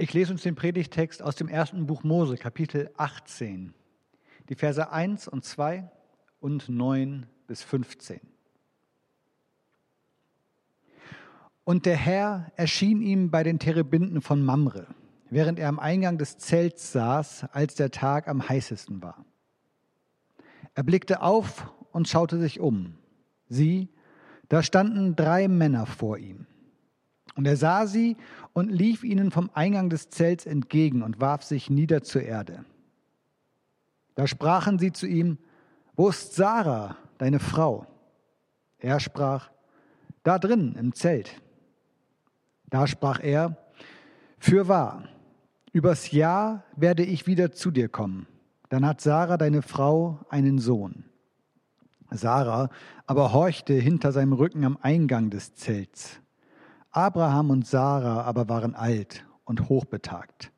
Ich lese uns den Predigtext aus dem ersten Buch Mose, Kapitel 18, die Verse 1 und 2 und 9 bis 15. Und der Herr erschien ihm bei den Terebinden von Mamre, während er am Eingang des Zelts saß, als der Tag am heißesten war. Er blickte auf und schaute sich um. Sieh, da standen drei Männer vor ihm. Und er sah sie und lief ihnen vom Eingang des Zelts entgegen und warf sich nieder zur Erde. Da sprachen sie zu ihm, Wo ist Sarah, deine Frau? Er sprach, Da drin im Zelt. Da sprach er, Fürwahr, übers Jahr werde ich wieder zu dir kommen. Dann hat Sarah, deine Frau, einen Sohn. Sarah aber horchte hinter seinem Rücken am Eingang des Zelts. Abraham und Sarah aber waren alt und hochbetagt.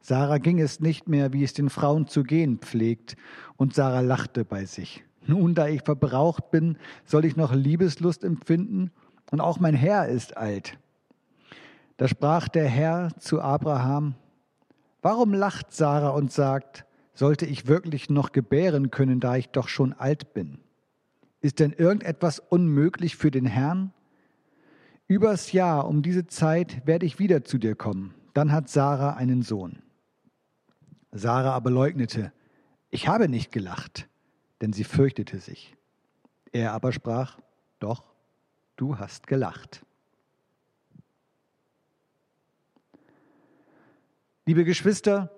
Sarah ging es nicht mehr, wie es den Frauen zu gehen pflegt, und Sarah lachte bei sich. Nun, da ich verbraucht bin, soll ich noch Liebeslust empfinden, und auch mein Herr ist alt. Da sprach der Herr zu Abraham, Warum lacht Sarah und sagt, sollte ich wirklich noch gebären können, da ich doch schon alt bin? Ist denn irgendetwas unmöglich für den Herrn? Übers Jahr um diese Zeit werde ich wieder zu dir kommen. Dann hat Sarah einen Sohn. Sarah aber leugnete, ich habe nicht gelacht, denn sie fürchtete sich. Er aber sprach, doch, du hast gelacht. Liebe Geschwister,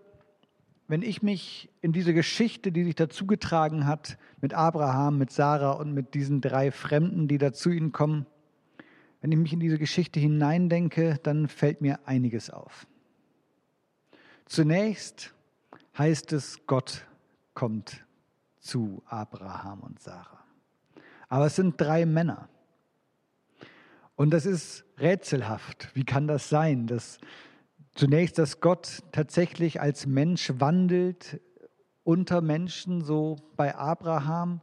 wenn ich mich in diese Geschichte, die sich dazugetragen hat, mit Abraham, mit Sarah und mit diesen drei Fremden, die da zu ihnen kommen, wenn ich mich in diese Geschichte hineindenke, dann fällt mir einiges auf. Zunächst heißt es, Gott kommt zu Abraham und Sarah. Aber es sind drei Männer. Und das ist rätselhaft. Wie kann das sein, dass zunächst, dass Gott tatsächlich als Mensch wandelt unter Menschen, so bei Abraham,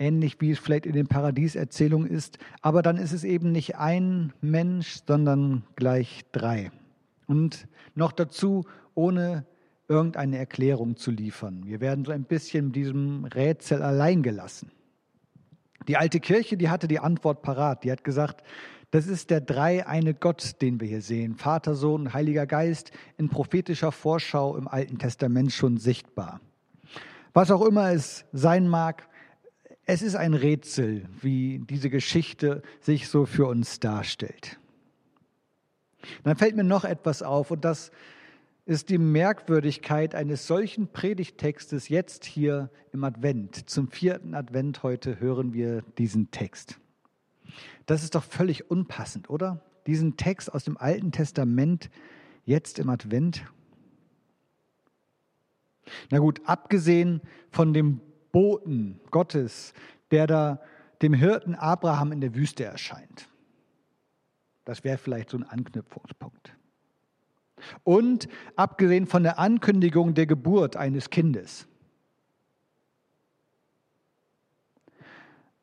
ähnlich wie es vielleicht in den Paradieserzählungen ist. Aber dann ist es eben nicht ein Mensch, sondern gleich drei. Und noch dazu ohne irgendeine Erklärung zu liefern. Wir werden so ein bisschen mit diesem Rätsel allein gelassen. Die alte Kirche, die hatte die Antwort parat. Die hat gesagt, das ist der dreieine Gott, den wir hier sehen. Vater, Sohn, Heiliger Geist in prophetischer Vorschau im Alten Testament schon sichtbar. Was auch immer es sein mag, es ist ein Rätsel, wie diese Geschichte sich so für uns darstellt. Dann fällt mir noch etwas auf und das ist die Merkwürdigkeit eines solchen Predigtextes jetzt hier im Advent. Zum vierten Advent heute hören wir diesen Text. Das ist doch völlig unpassend, oder? Diesen Text aus dem Alten Testament jetzt im Advent. Na gut, abgesehen von dem Boten Gottes, der da dem Hirten Abraham in der Wüste erscheint. Das wäre vielleicht so ein Anknüpfungspunkt. Und abgesehen von der Ankündigung der Geburt eines Kindes.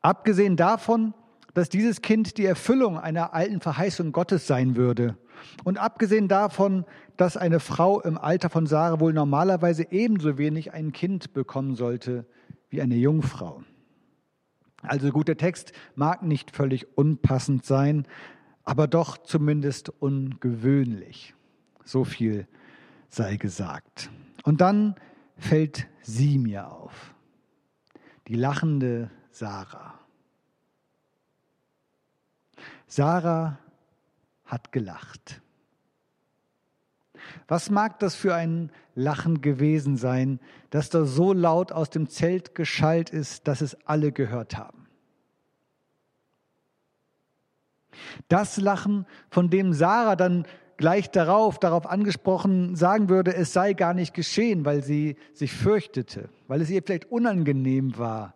Abgesehen davon, dass dieses Kind die Erfüllung einer alten Verheißung Gottes sein würde. Und abgesehen davon, dass eine Frau im Alter von Sarah wohl normalerweise ebenso wenig ein Kind bekommen sollte wie eine Jungfrau. Also gut, der Text mag nicht völlig unpassend sein, aber doch zumindest ungewöhnlich. So viel sei gesagt. Und dann fällt sie mir auf, die lachende Sarah. Sarah hat gelacht. Was mag das für ein Lachen gewesen sein, das da so laut aus dem Zelt geschallt ist, dass es alle gehört haben? Das Lachen, von dem Sarah dann gleich darauf, darauf angesprochen sagen würde, es sei gar nicht geschehen, weil sie sich fürchtete, weil es ihr vielleicht unangenehm war.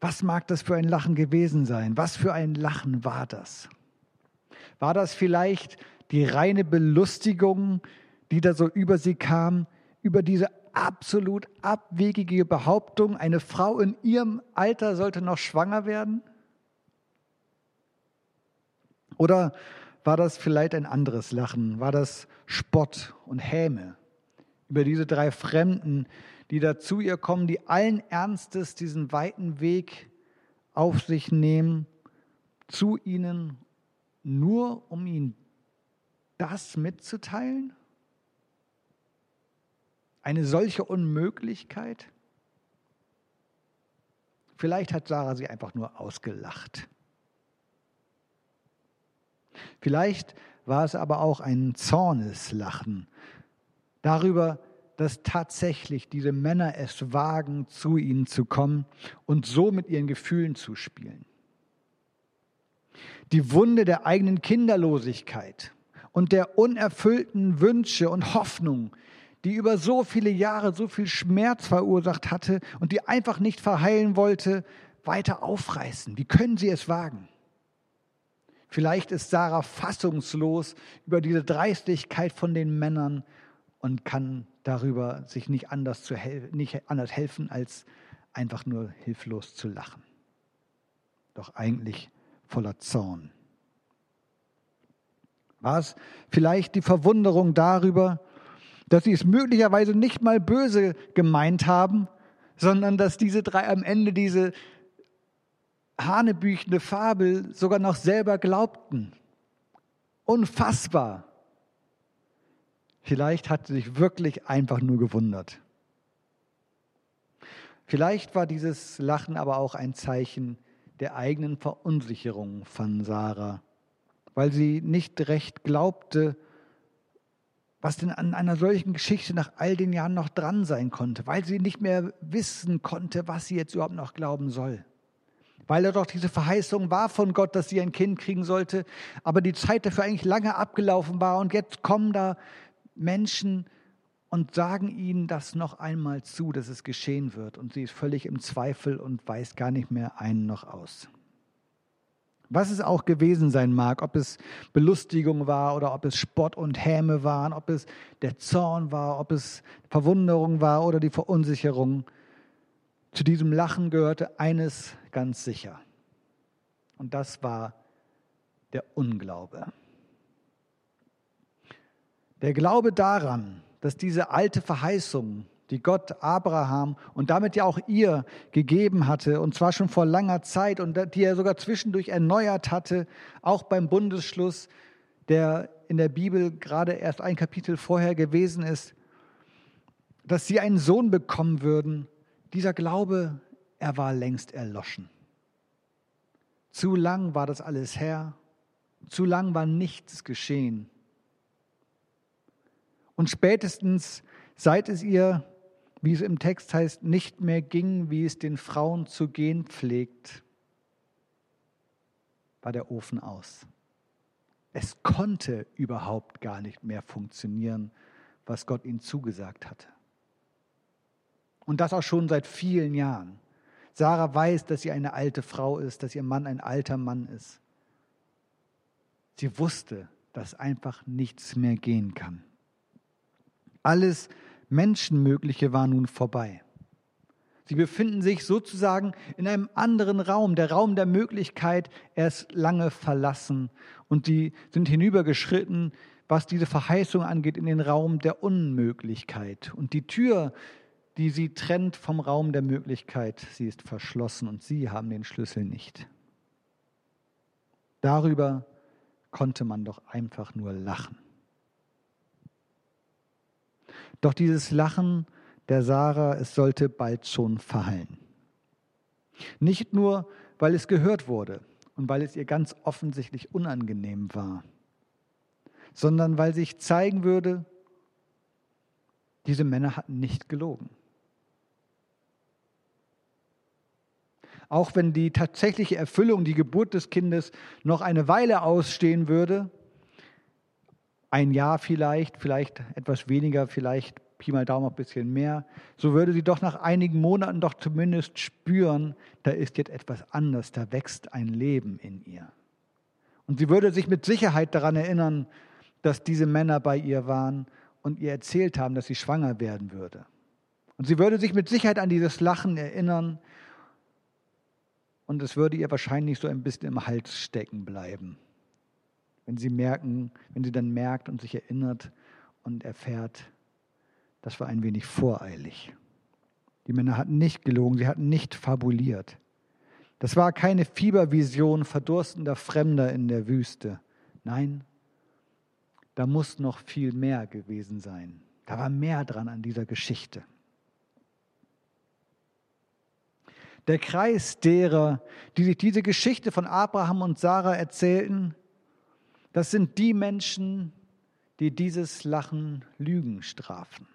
Was mag das für ein Lachen gewesen sein? Was für ein Lachen war das? War das vielleicht die reine Belustigung, die da so über sie kam, über diese absolut abwegige Behauptung, eine Frau in ihrem Alter sollte noch schwanger werden? Oder war das vielleicht ein anderes Lachen, war das Spott und Häme über diese drei Fremden, die da zu ihr kommen, die allen Ernstes diesen weiten Weg auf sich nehmen, zu ihnen, nur um ihnen das mitzuteilen? Eine solche Unmöglichkeit? Vielleicht hat Sarah sie einfach nur ausgelacht. Vielleicht war es aber auch ein Zorneslachen darüber, dass tatsächlich diese Männer es wagen, zu ihnen zu kommen und so mit ihren Gefühlen zu spielen. Die Wunde der eigenen Kinderlosigkeit und der unerfüllten Wünsche und Hoffnungen, die über so viele Jahre so viel Schmerz verursacht hatte und die einfach nicht verheilen wollte, weiter aufreißen. Wie können sie es wagen? Vielleicht ist Sarah fassungslos über diese Dreistigkeit von den Männern und kann darüber sich nicht anders, zu hel nicht anders helfen, als einfach nur hilflos zu lachen. Doch eigentlich voller Zorn. War es vielleicht die Verwunderung darüber, dass sie es möglicherweise nicht mal böse gemeint haben, sondern dass diese drei am Ende diese hanebüchende Fabel sogar noch selber glaubten. Unfassbar. Vielleicht hat sie sich wirklich einfach nur gewundert. Vielleicht war dieses Lachen aber auch ein Zeichen der eigenen Verunsicherung von Sarah, weil sie nicht recht glaubte, was denn an einer solchen Geschichte nach all den Jahren noch dran sein konnte, weil sie nicht mehr wissen konnte, was sie jetzt überhaupt noch glauben soll weil er doch diese Verheißung war von Gott, dass sie ein Kind kriegen sollte, aber die Zeit dafür eigentlich lange abgelaufen war und jetzt kommen da Menschen und sagen ihnen das noch einmal zu, dass es geschehen wird und sie ist völlig im Zweifel und weiß gar nicht mehr einen noch aus. Was es auch gewesen sein mag, ob es Belustigung war oder ob es Spott und Häme waren, ob es der Zorn war, ob es Verwunderung war oder die Verunsicherung, zu diesem Lachen gehörte eines ganz sicher. Und das war der Unglaube. Der Glaube daran, dass diese alte Verheißung, die Gott Abraham und damit ja auch ihr gegeben hatte, und zwar schon vor langer Zeit und die er sogar zwischendurch erneuert hatte, auch beim Bundesschluss, der in der Bibel gerade erst ein Kapitel vorher gewesen ist, dass sie einen Sohn bekommen würden, dieser Glaube, er war längst erloschen. Zu lang war das alles her, zu lang war nichts geschehen. Und spätestens seit es ihr, wie es im Text heißt, nicht mehr ging, wie es den Frauen zu gehen pflegt, war der Ofen aus. Es konnte überhaupt gar nicht mehr funktionieren, was Gott ihnen zugesagt hatte. Und das auch schon seit vielen Jahren. Sarah weiß, dass sie eine alte Frau ist, dass ihr Mann ein alter Mann ist. Sie wusste, dass einfach nichts mehr gehen kann. Alles Menschenmögliche war nun vorbei. Sie befinden sich sozusagen in einem anderen Raum, der Raum der Möglichkeit, erst lange verlassen. Und sie sind hinübergeschritten, was diese Verheißung angeht, in den Raum der Unmöglichkeit. Und die Tür die sie trennt vom Raum der Möglichkeit. Sie ist verschlossen und sie haben den Schlüssel nicht. Darüber konnte man doch einfach nur lachen. Doch dieses Lachen der Sarah, es sollte bald schon verhallen. Nicht nur, weil es gehört wurde und weil es ihr ganz offensichtlich unangenehm war, sondern weil sich zeigen würde, diese Männer hatten nicht gelogen. auch wenn die tatsächliche Erfüllung, die Geburt des Kindes noch eine Weile ausstehen würde, ein Jahr vielleicht, vielleicht etwas weniger, vielleicht Pi mal Daumen ein bisschen mehr, so würde sie doch nach einigen Monaten doch zumindest spüren, da ist jetzt etwas anders, da wächst ein Leben in ihr. Und sie würde sich mit Sicherheit daran erinnern, dass diese Männer bei ihr waren und ihr erzählt haben, dass sie schwanger werden würde. Und sie würde sich mit Sicherheit an dieses Lachen erinnern, und es würde ihr wahrscheinlich so ein bisschen im Hals stecken bleiben, wenn sie merken, wenn sie dann merkt und sich erinnert und erfährt, das war ein wenig voreilig. Die Männer hatten nicht gelogen, sie hatten nicht fabuliert. Das war keine Fiebervision verdurstender Fremder in der Wüste. Nein, da muss noch viel mehr gewesen sein. Da war mehr dran an dieser Geschichte. Der Kreis derer, die sich diese Geschichte von Abraham und Sarah erzählten, das sind die Menschen, die dieses Lachen Lügen strafen.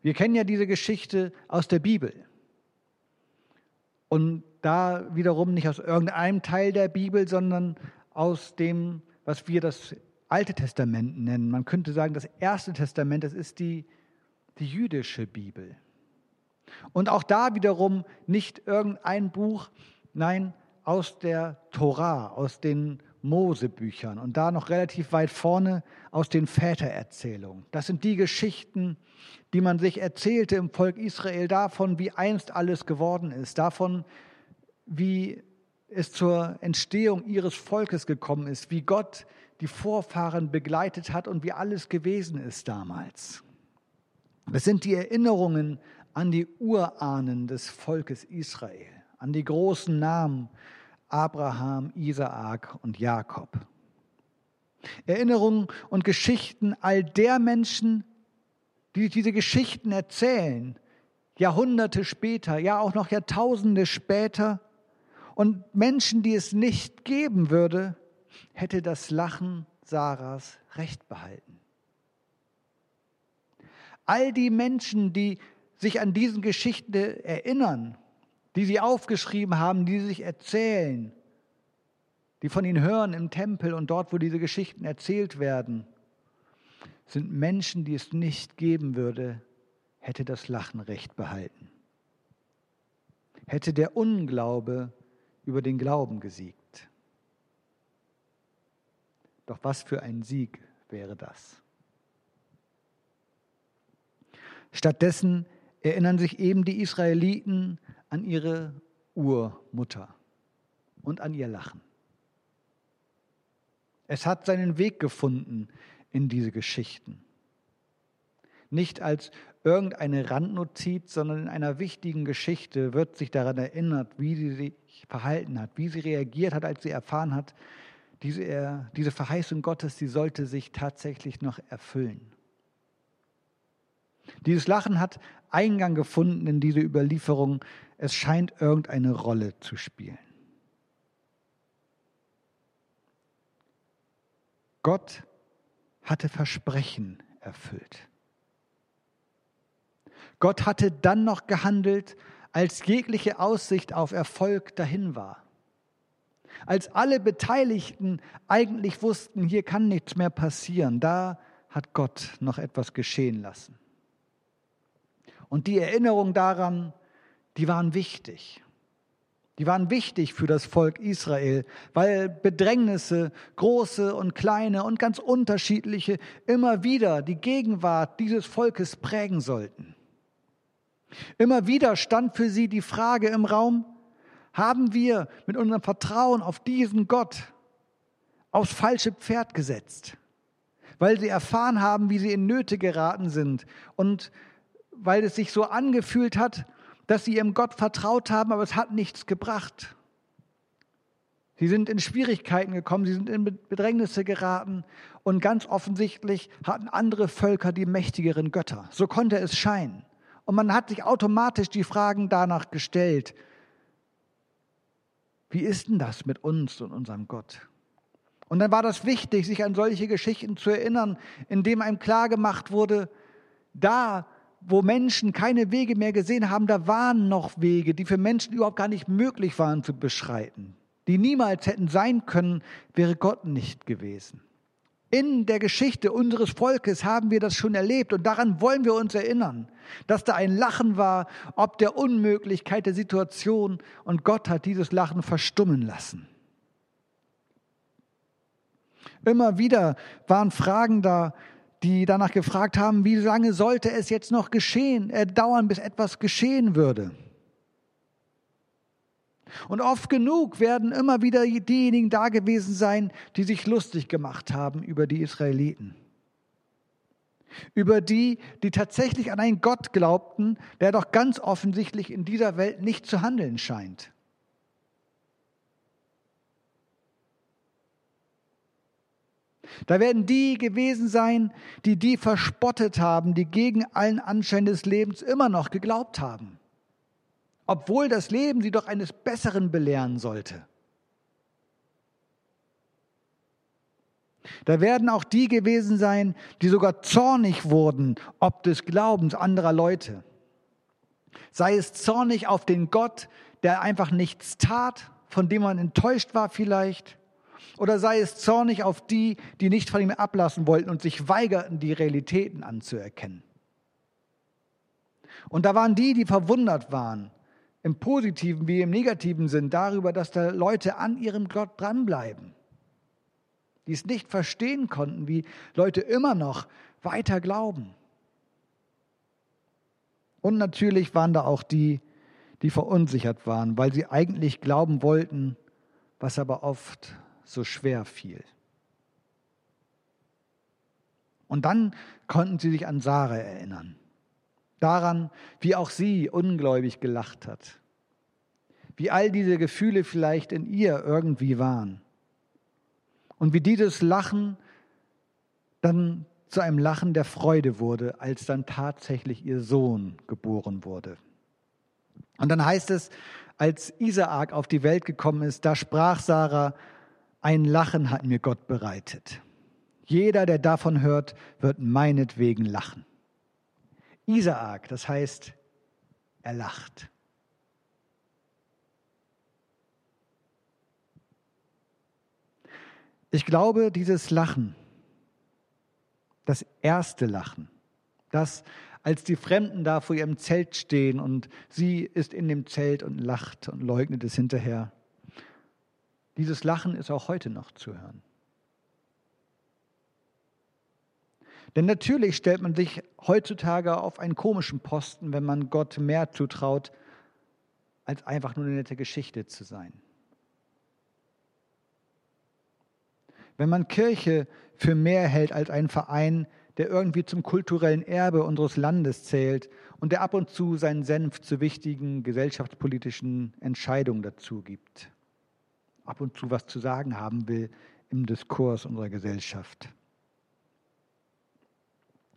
Wir kennen ja diese Geschichte aus der Bibel. Und da wiederum nicht aus irgendeinem Teil der Bibel, sondern aus dem, was wir das Alte Testament nennen. Man könnte sagen, das Erste Testament, das ist die, die jüdische Bibel. Und auch da wiederum nicht irgendein Buch, nein, aus der Torah, aus den Mosebüchern und da noch relativ weit vorne aus den Vätererzählungen. Das sind die Geschichten, die man sich erzählte im Volk Israel davon, wie einst alles geworden ist, davon, wie es zur Entstehung ihres Volkes gekommen ist, wie Gott die Vorfahren begleitet hat und wie alles gewesen ist damals. Das sind die Erinnerungen an die Urahnen des Volkes Israel, an die großen Namen Abraham, Isaak und Jakob. Erinnerungen und Geschichten all der Menschen, die diese Geschichten erzählen, Jahrhunderte später, ja auch noch Jahrtausende später, und Menschen, die es nicht geben würde, hätte das Lachen Sarahs recht behalten. All die Menschen, die sich an diesen Geschichten erinnern, die sie aufgeschrieben haben, die sie sich erzählen, die von ihnen hören im Tempel und dort, wo diese Geschichten erzählt werden, sind Menschen, die es nicht geben würde, hätte das Lachen recht behalten. Hätte der Unglaube über den Glauben gesiegt. Doch was für ein Sieg wäre das? Stattdessen erinnern sich eben die Israeliten an ihre Urmutter und an ihr Lachen. Es hat seinen Weg gefunden in diese Geschichten. Nicht als irgendeine Randnotiz, sondern in einer wichtigen Geschichte wird sich daran erinnert, wie sie sich verhalten hat, wie sie reagiert hat, als sie erfahren hat, diese, diese Verheißung Gottes, die sollte sich tatsächlich noch erfüllen. Dieses Lachen hat Eingang gefunden in diese Überlieferung. Es scheint irgendeine Rolle zu spielen. Gott hatte Versprechen erfüllt. Gott hatte dann noch gehandelt, als jegliche Aussicht auf Erfolg dahin war. Als alle Beteiligten eigentlich wussten, hier kann nichts mehr passieren, da hat Gott noch etwas geschehen lassen. Und die Erinnerung daran, die waren wichtig. Die waren wichtig für das Volk Israel, weil Bedrängnisse, große und kleine und ganz unterschiedliche, immer wieder die Gegenwart dieses Volkes prägen sollten. Immer wieder stand für sie die Frage im Raum, haben wir mit unserem Vertrauen auf diesen Gott aufs falsche Pferd gesetzt, weil sie erfahren haben, wie sie in Nöte geraten sind und weil es sich so angefühlt hat, dass sie ihrem Gott vertraut haben, aber es hat nichts gebracht. Sie sind in Schwierigkeiten gekommen, sie sind in Bedrängnisse geraten und ganz offensichtlich hatten andere Völker die mächtigeren Götter. So konnte es scheinen. Und man hat sich automatisch die Fragen danach gestellt, wie ist denn das mit uns und unserem Gott? Und dann war das wichtig, sich an solche Geschichten zu erinnern, indem einem klargemacht wurde, da wo Menschen keine Wege mehr gesehen haben, da waren noch Wege, die für Menschen überhaupt gar nicht möglich waren zu beschreiten, die niemals hätten sein können, wäre Gott nicht gewesen. In der Geschichte unseres Volkes haben wir das schon erlebt und daran wollen wir uns erinnern, dass da ein Lachen war, ob der Unmöglichkeit der Situation und Gott hat dieses Lachen verstummen lassen. Immer wieder waren Fragen da, die danach gefragt haben, wie lange sollte es jetzt noch geschehen, äh, dauern, bis etwas geschehen würde. Und oft genug werden immer wieder diejenigen da gewesen sein, die sich lustig gemacht haben über die Israeliten. Über die, die tatsächlich an einen Gott glaubten, der doch ganz offensichtlich in dieser Welt nicht zu handeln scheint. Da werden die gewesen sein, die die verspottet haben, die gegen allen Anschein des Lebens immer noch geglaubt haben obwohl das Leben sie doch eines Besseren belehren sollte. Da werden auch die gewesen sein, die sogar zornig wurden, ob des Glaubens anderer Leute. Sei es zornig auf den Gott, der einfach nichts tat, von dem man enttäuscht war vielleicht, oder sei es zornig auf die, die nicht von ihm ablassen wollten und sich weigerten, die Realitäten anzuerkennen. Und da waren die, die verwundert waren, im positiven wie im negativen Sinn darüber, dass da Leute an ihrem Gott dranbleiben, die es nicht verstehen konnten, wie Leute immer noch weiter glauben. Und natürlich waren da auch die, die verunsichert waren, weil sie eigentlich glauben wollten, was aber oft so schwer fiel. Und dann konnten sie sich an Sarah erinnern daran, wie auch sie ungläubig gelacht hat, wie all diese Gefühle vielleicht in ihr irgendwie waren und wie dieses Lachen dann zu einem Lachen der Freude wurde, als dann tatsächlich ihr Sohn geboren wurde. Und dann heißt es, als Isaak auf die Welt gekommen ist, da sprach Sarah, ein Lachen hat mir Gott bereitet. Jeder, der davon hört, wird meinetwegen lachen. Isaak, das heißt, er lacht. Ich glaube, dieses Lachen, das erste Lachen, das, als die Fremden da vor ihrem Zelt stehen und sie ist in dem Zelt und lacht und leugnet es hinterher, dieses Lachen ist auch heute noch zu hören. Denn natürlich stellt man sich heutzutage auf einen komischen Posten, wenn man Gott mehr zutraut, als einfach nur eine nette Geschichte zu sein. Wenn man Kirche für mehr hält als einen Verein, der irgendwie zum kulturellen Erbe unseres Landes zählt und der ab und zu seinen Senf zu wichtigen gesellschaftspolitischen Entscheidungen dazu gibt, ab und zu was zu sagen haben will im Diskurs unserer Gesellschaft.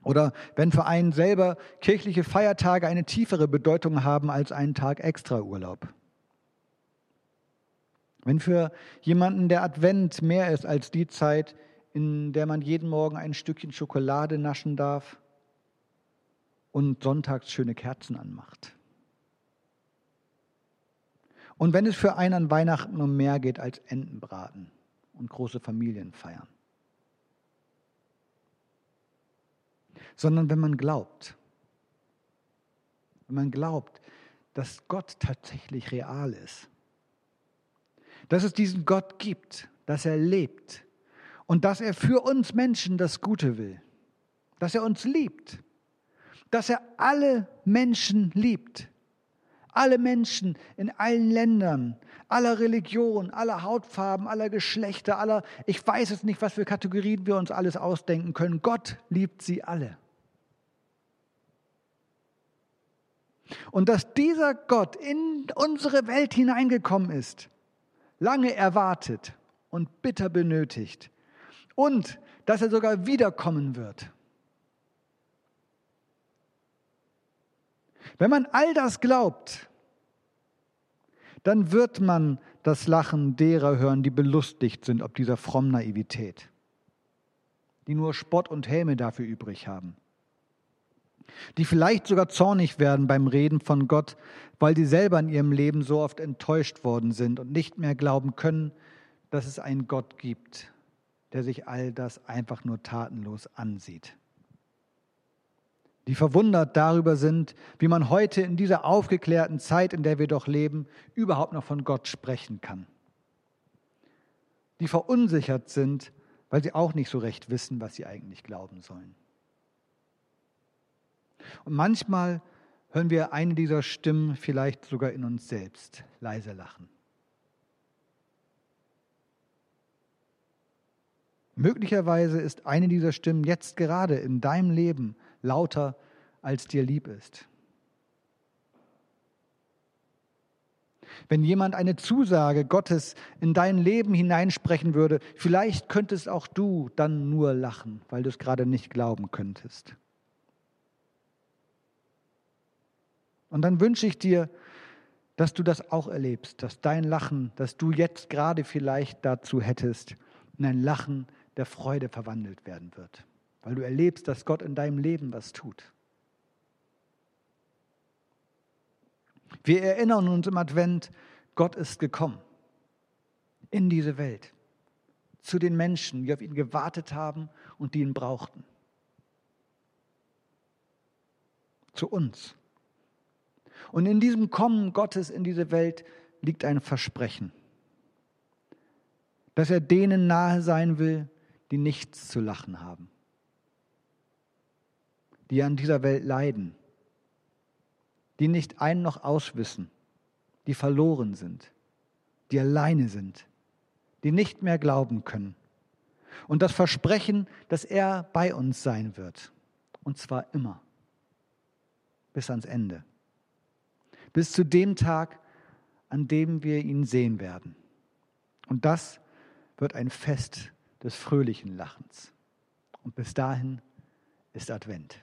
Oder wenn für einen selber kirchliche Feiertage eine tiefere Bedeutung haben als einen Tag extra Urlaub. Wenn für jemanden der Advent mehr ist als die Zeit, in der man jeden Morgen ein Stückchen Schokolade naschen darf und sonntags schöne Kerzen anmacht. Und wenn es für einen an Weihnachten um mehr geht als Entenbraten und große Familien feiern. sondern wenn man glaubt. Wenn man glaubt, dass Gott tatsächlich real ist. Dass es diesen Gott gibt, dass er lebt und dass er für uns Menschen das Gute will. Dass er uns liebt. Dass er alle Menschen liebt. Alle Menschen in allen Ländern, aller Religion, aller Hautfarben, aller Geschlechter, aller, ich weiß es nicht, was für Kategorien wir uns alles ausdenken können. Gott liebt sie alle. Und dass dieser Gott in unsere Welt hineingekommen ist, lange erwartet und bitter benötigt. Und dass er sogar wiederkommen wird. Wenn man all das glaubt, dann wird man das Lachen derer hören, die belustigt sind ob dieser frommen Naivität, die nur Spott und Häme dafür übrig haben die vielleicht sogar zornig werden beim Reden von Gott, weil sie selber in ihrem Leben so oft enttäuscht worden sind und nicht mehr glauben können, dass es einen Gott gibt, der sich all das einfach nur tatenlos ansieht die verwundert darüber sind, wie man heute in dieser aufgeklärten Zeit, in der wir doch leben, überhaupt noch von Gott sprechen kann. Die verunsichert sind, weil sie auch nicht so recht wissen, was sie eigentlich glauben sollen. Und manchmal hören wir eine dieser Stimmen vielleicht sogar in uns selbst leise lachen. Möglicherweise ist eine dieser Stimmen jetzt gerade in deinem Leben lauter, als dir lieb ist. Wenn jemand eine Zusage Gottes in dein Leben hineinsprechen würde, vielleicht könntest auch du dann nur lachen, weil du es gerade nicht glauben könntest. Und dann wünsche ich dir, dass du das auch erlebst, dass dein Lachen, das du jetzt gerade vielleicht dazu hättest, in ein Lachen der Freude verwandelt werden wird, weil du erlebst, dass Gott in deinem Leben was tut. Wir erinnern uns im Advent, Gott ist gekommen in diese Welt, zu den Menschen, die auf ihn gewartet haben und die ihn brauchten. Zu uns. Und in diesem Kommen Gottes in diese Welt liegt ein Versprechen, dass er denen nahe sein will, die nichts zu lachen haben, die an dieser Welt leiden, die nicht ein noch auswissen, die verloren sind, die alleine sind, die nicht mehr glauben können. Und das Versprechen, dass er bei uns sein wird, und zwar immer, bis ans Ende, bis zu dem Tag, an dem wir ihn sehen werden. Und das wird ein Fest des fröhlichen Lachens. Und bis dahin ist Advent.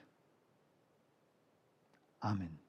아멘.